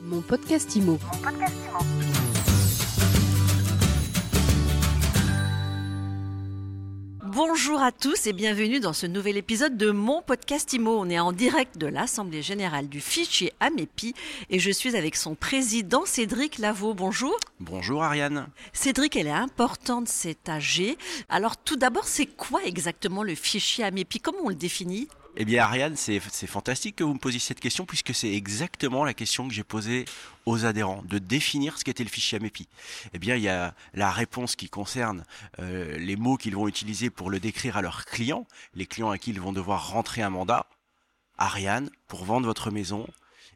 Mon podcast IMO. Bonjour à tous et bienvenue dans ce nouvel épisode de mon podcast IMO. On est en direct de l'Assemblée générale du fichier AMEPI et je suis avec son président Cédric Lavaux. Bonjour. Bonjour Ariane. Cédric, elle est importante, c'est âgé. Alors tout d'abord, c'est quoi exactement le fichier AMEPI? Comment on le définit? Eh bien Ariane, c'est fantastique que vous me posiez cette question puisque c'est exactement la question que j'ai posée aux adhérents, de définir ce qu'était le fichier AMEPI. Eh bien il y a la réponse qui concerne euh, les mots qu'ils vont utiliser pour le décrire à leurs clients, les clients à qui ils vont devoir rentrer un mandat. Ariane, pour vendre votre maison,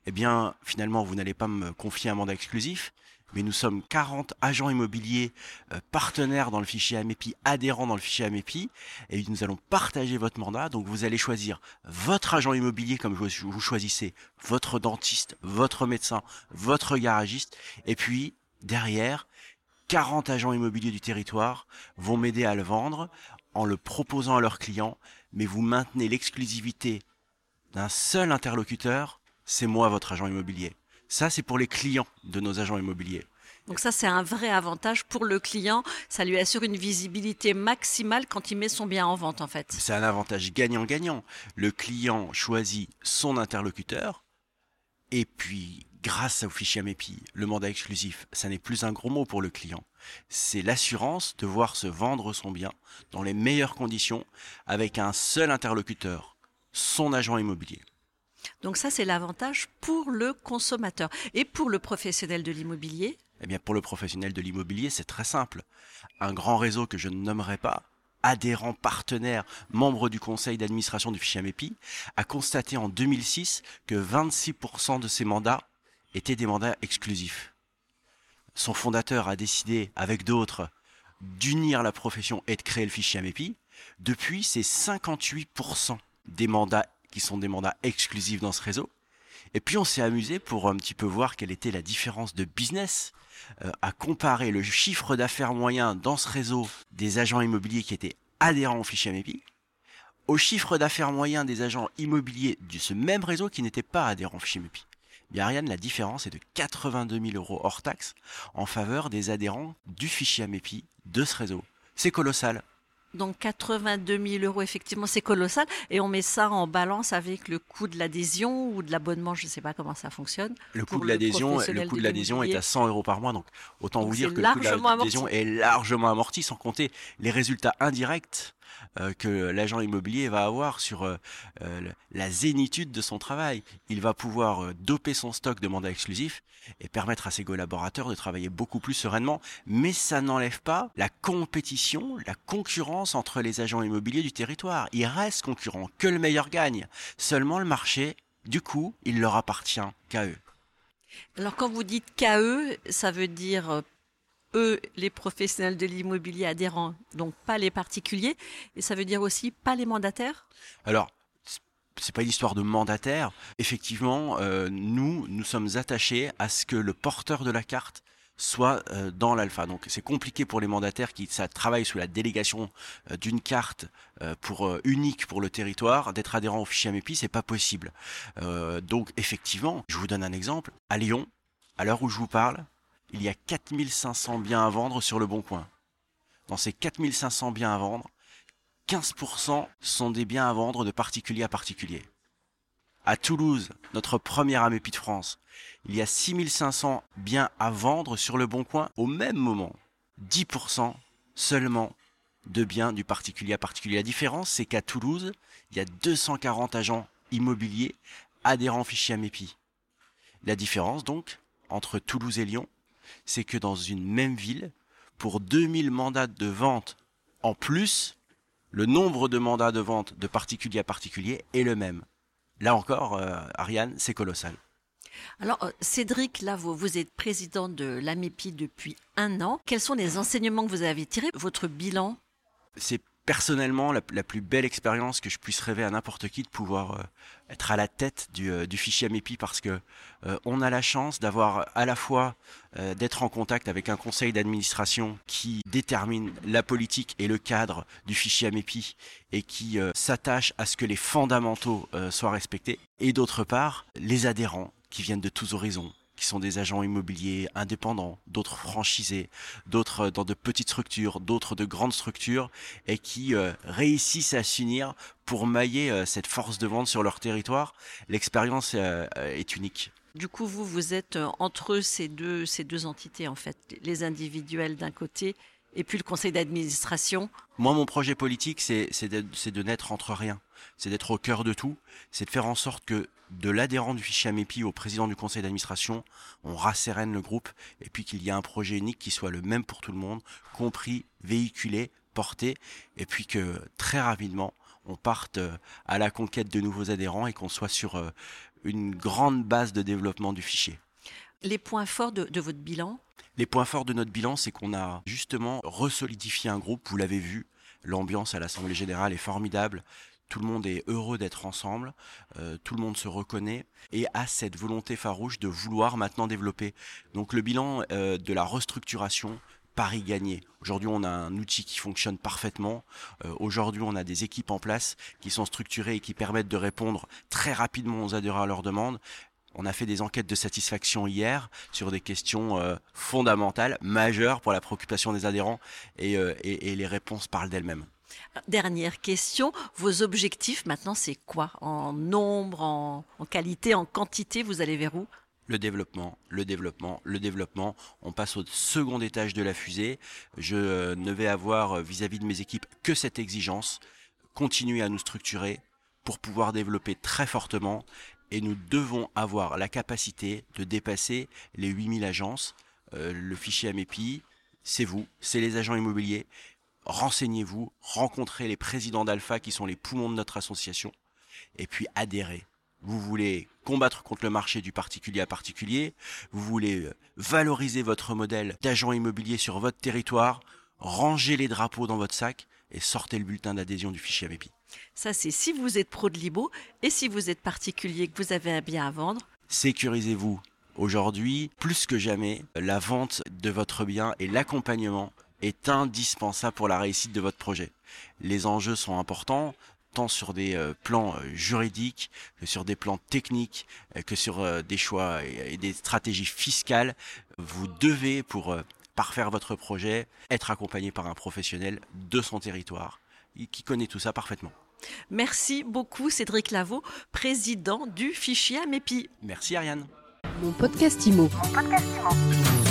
eh bien finalement vous n'allez pas me confier un mandat exclusif, mais nous sommes 40 agents immobiliers euh, partenaires dans le fichier AMEPI, adhérents dans le fichier AMEPI, et nous allons partager votre mandat. Donc vous allez choisir votre agent immobilier comme vous choisissez votre dentiste, votre médecin, votre garagiste, et puis derrière, 40 agents immobiliers du territoire vont m'aider à le vendre en le proposant à leurs clients, mais vous maintenez l'exclusivité d'un seul interlocuteur, c'est moi votre agent immobilier. Ça, c'est pour les clients de nos agents immobiliers. Donc ça, c'est un vrai avantage pour le client. Ça lui assure une visibilité maximale quand il met son bien en vente, en fait. C'est un avantage gagnant-gagnant. Le client choisit son interlocuteur et puis, grâce au fichier AMEPI, le mandat exclusif, ça n'est plus un gros mot pour le client. C'est l'assurance de voir se vendre son bien dans les meilleures conditions avec un seul interlocuteur, son agent immobilier. Donc ça, c'est l'avantage pour le consommateur. Et pour le professionnel de l'immobilier Eh bien, pour le professionnel de l'immobilier, c'est très simple. Un grand réseau que je ne nommerai pas, adhérent, partenaire, membre du conseil d'administration du fichier AMEPI, a constaté en 2006 que 26% de ses mandats étaient des mandats exclusifs. Son fondateur a décidé, avec d'autres, d'unir la profession et de créer le fichier AMEPI. Depuis, c'est 58% des mandats qui sont des mandats exclusifs dans ce réseau. Et puis on s'est amusé pour un petit peu voir quelle était la différence de business, euh, à comparer le chiffre d'affaires moyen dans ce réseau des agents immobiliers qui étaient adhérents au fichier MEPI, au chiffre d'affaires moyen des agents immobiliers de ce même réseau qui n'étaient pas adhérents au fichier MEPI. Bien Ariane, la différence est de 82 000 euros hors taxe en faveur des adhérents du fichier MEPI de ce réseau. C'est colossal. Donc 82 000 euros, effectivement, c'est colossal. Et on met ça en balance avec le coût de l'adhésion ou de l'abonnement, je ne sais pas comment ça fonctionne. Le coût de l'adhésion, le coût de l'adhésion est à 100 euros par mois. Donc autant vous dire que le coût de l'adhésion est largement amorti, sans compter les résultats indirects euh, que l'agent immobilier va avoir sur euh, euh, la zénitude de son travail. Il va pouvoir doper son stock de mandats exclusifs et permettre à ses collaborateurs de travailler beaucoup plus sereinement. Mais ça n'enlève pas la compétition, la concurrence entre les agents immobiliers du territoire. Il reste concurrent, que le meilleur gagne. Seulement le marché, du coup, il leur appartient qu'à eux. Alors quand vous dites qu'à eux, ça veut dire eux, les professionnels de l'immobilier adhérents, donc pas les particuliers, et ça veut dire aussi pas les mandataires? Alors, c'est pas une histoire de mandataire. Effectivement, euh, nous, nous sommes attachés à ce que le porteur de la carte soit euh, dans l'alpha. Donc c'est compliqué pour les mandataires qui ça travaillent sous la délégation euh, d'une carte pour unique pour le territoire d'être adhérent au fichier AMEPI, c'est pas possible. donc effectivement, je vous donne un exemple. À Lyon, à l'heure où je vous parle, il y a 4500 biens à vendre sur le bon coin. Dans ces 4500 biens à vendre, 15% sont des biens à vendre de particulier à particulier. À Toulouse, notre première AMEPI de France, il y a 6500 biens à vendre sur le bon coin au même moment. 10% seulement de biens du particulier à particulier. La différence, c'est qu'à Toulouse, il y a 240 agents immobiliers adhérents au fichier AMEPI. La différence, donc, entre Toulouse et Lyon, c'est que dans une même ville, pour 2000 mandats de vente en plus, le nombre de mandats de vente de particulier à particulier est le même. Là encore, euh, Ariane, c'est colossal. Alors, euh, Cédric Lavaux, vous êtes président de l'AMEPI depuis un an. Quels sont les enseignements que vous avez tirés Votre bilan? C'est personnellement la, plus belle expérience que je puisse rêver à n'importe qui de pouvoir euh, être à la tête du, euh, fichier MEPI parce que euh, on a la chance d'avoir à la fois d'être en contact avec un conseil d'administration qui détermine la politique et le cadre du fichier MEPI et qui s'attache à ce que les fondamentaux soient respectés et d'autre part les adhérents qui viennent de tous horizons qui sont des agents immobiliers indépendants, d'autres franchisés, d'autres dans de petites structures, d'autres de grandes structures, et qui réussissent à s'unir pour mailler cette force de vente sur leur territoire. L'expérience est unique. Du coup, vous, vous êtes entre ces deux, ces deux entités, en fait, les individuels d'un côté et puis le conseil d'administration Moi, mon projet politique, c'est de, n'être entre rien. C'est d'être au cœur de tout. C'est de faire en sorte que de l'adhérent du fichier AMEPI au président du conseil d'administration, on rassérène le groupe et puis qu'il y ait un projet unique qui soit le même pour tout le monde, compris, véhiculé, porté, et puis que très rapidement, on parte euh, à la conquête de nouveaux adhérents et qu'on soit sur euh, une grande base de développement du fichier. Les points forts de, votre bilan les points forts de notre bilan, c'est qu'on a justement resolidifié un groupe, vous l'avez vu, l'ambiance à l'Assemblée générale est formidable, tout le monde est heureux d'être ensemble, euh, tout le monde se reconnaît et a cette volonté farouche de vouloir maintenant développer. Donc le bilan euh, de la restructuration, Paris gagné. Aujourd'hui, on a un outil qui fonctionne parfaitement. Euh, aujourd'hui, on a des équipes en place qui sont structurées et qui permettent de répondre très rapidement aux adhérents à leurs demandes. On a fait des enquêtes de satisfaction hier sur des questions euh, fondamentales, majeures pour la préoccupation des adhérents, euh, et, les réponses parlent d'elles-mêmes. Dernière question, vos objectifs maintenant, c'est quoi? En nombre, en, qualité, en quantité, vous allez vers où? Le développement, le développement, le développement. On passe au second étage de la fusée. Je euh, ne vais avoir vis-à-vis de mes équipes que cette exigence, continuer à nous structurer pour pouvoir développer très fortement et nous devons avoir la capacité de dépasser les 8000 agences. Euh, le fichier AMEPI, c'est vous, c'est les agents immobiliers. Renseignez-vous, rencontrez les présidents d'Alpha qui sont les poumons de notre association et puis adhérez. Vous voulez combattre contre le marché du particulier à particulier, vous voulez euh, valoriser votre modèle d'agent immobilier sur votre territoire, rangez les drapeaux dans votre sac et sortez le bulletin d'adhésion du fichier AMEPI. Ça, c'est si vous êtes pro de Libo et si vous êtes particulier, que vous avez un bien à vendre. Sécurisez-vous. Aujourd'hui, plus que jamais, la vente de votre bien et l'accompagnement est indispensable pour la réussite de votre projet. Les enjeux sont importants, tant sur des euh, plans euh, juridiques que sur des plans techniques, euh, que sur des choix et des stratégies fiscales. Vous devez, pour parfaire votre projet, être accompagné par un professionnel de son territoire qui connaît tout ça parfaitement. Merci beaucoup Cédric Lavaux, président du fichier AMEPI. Merci Ariane. Mon podcast Mon podcast Imo.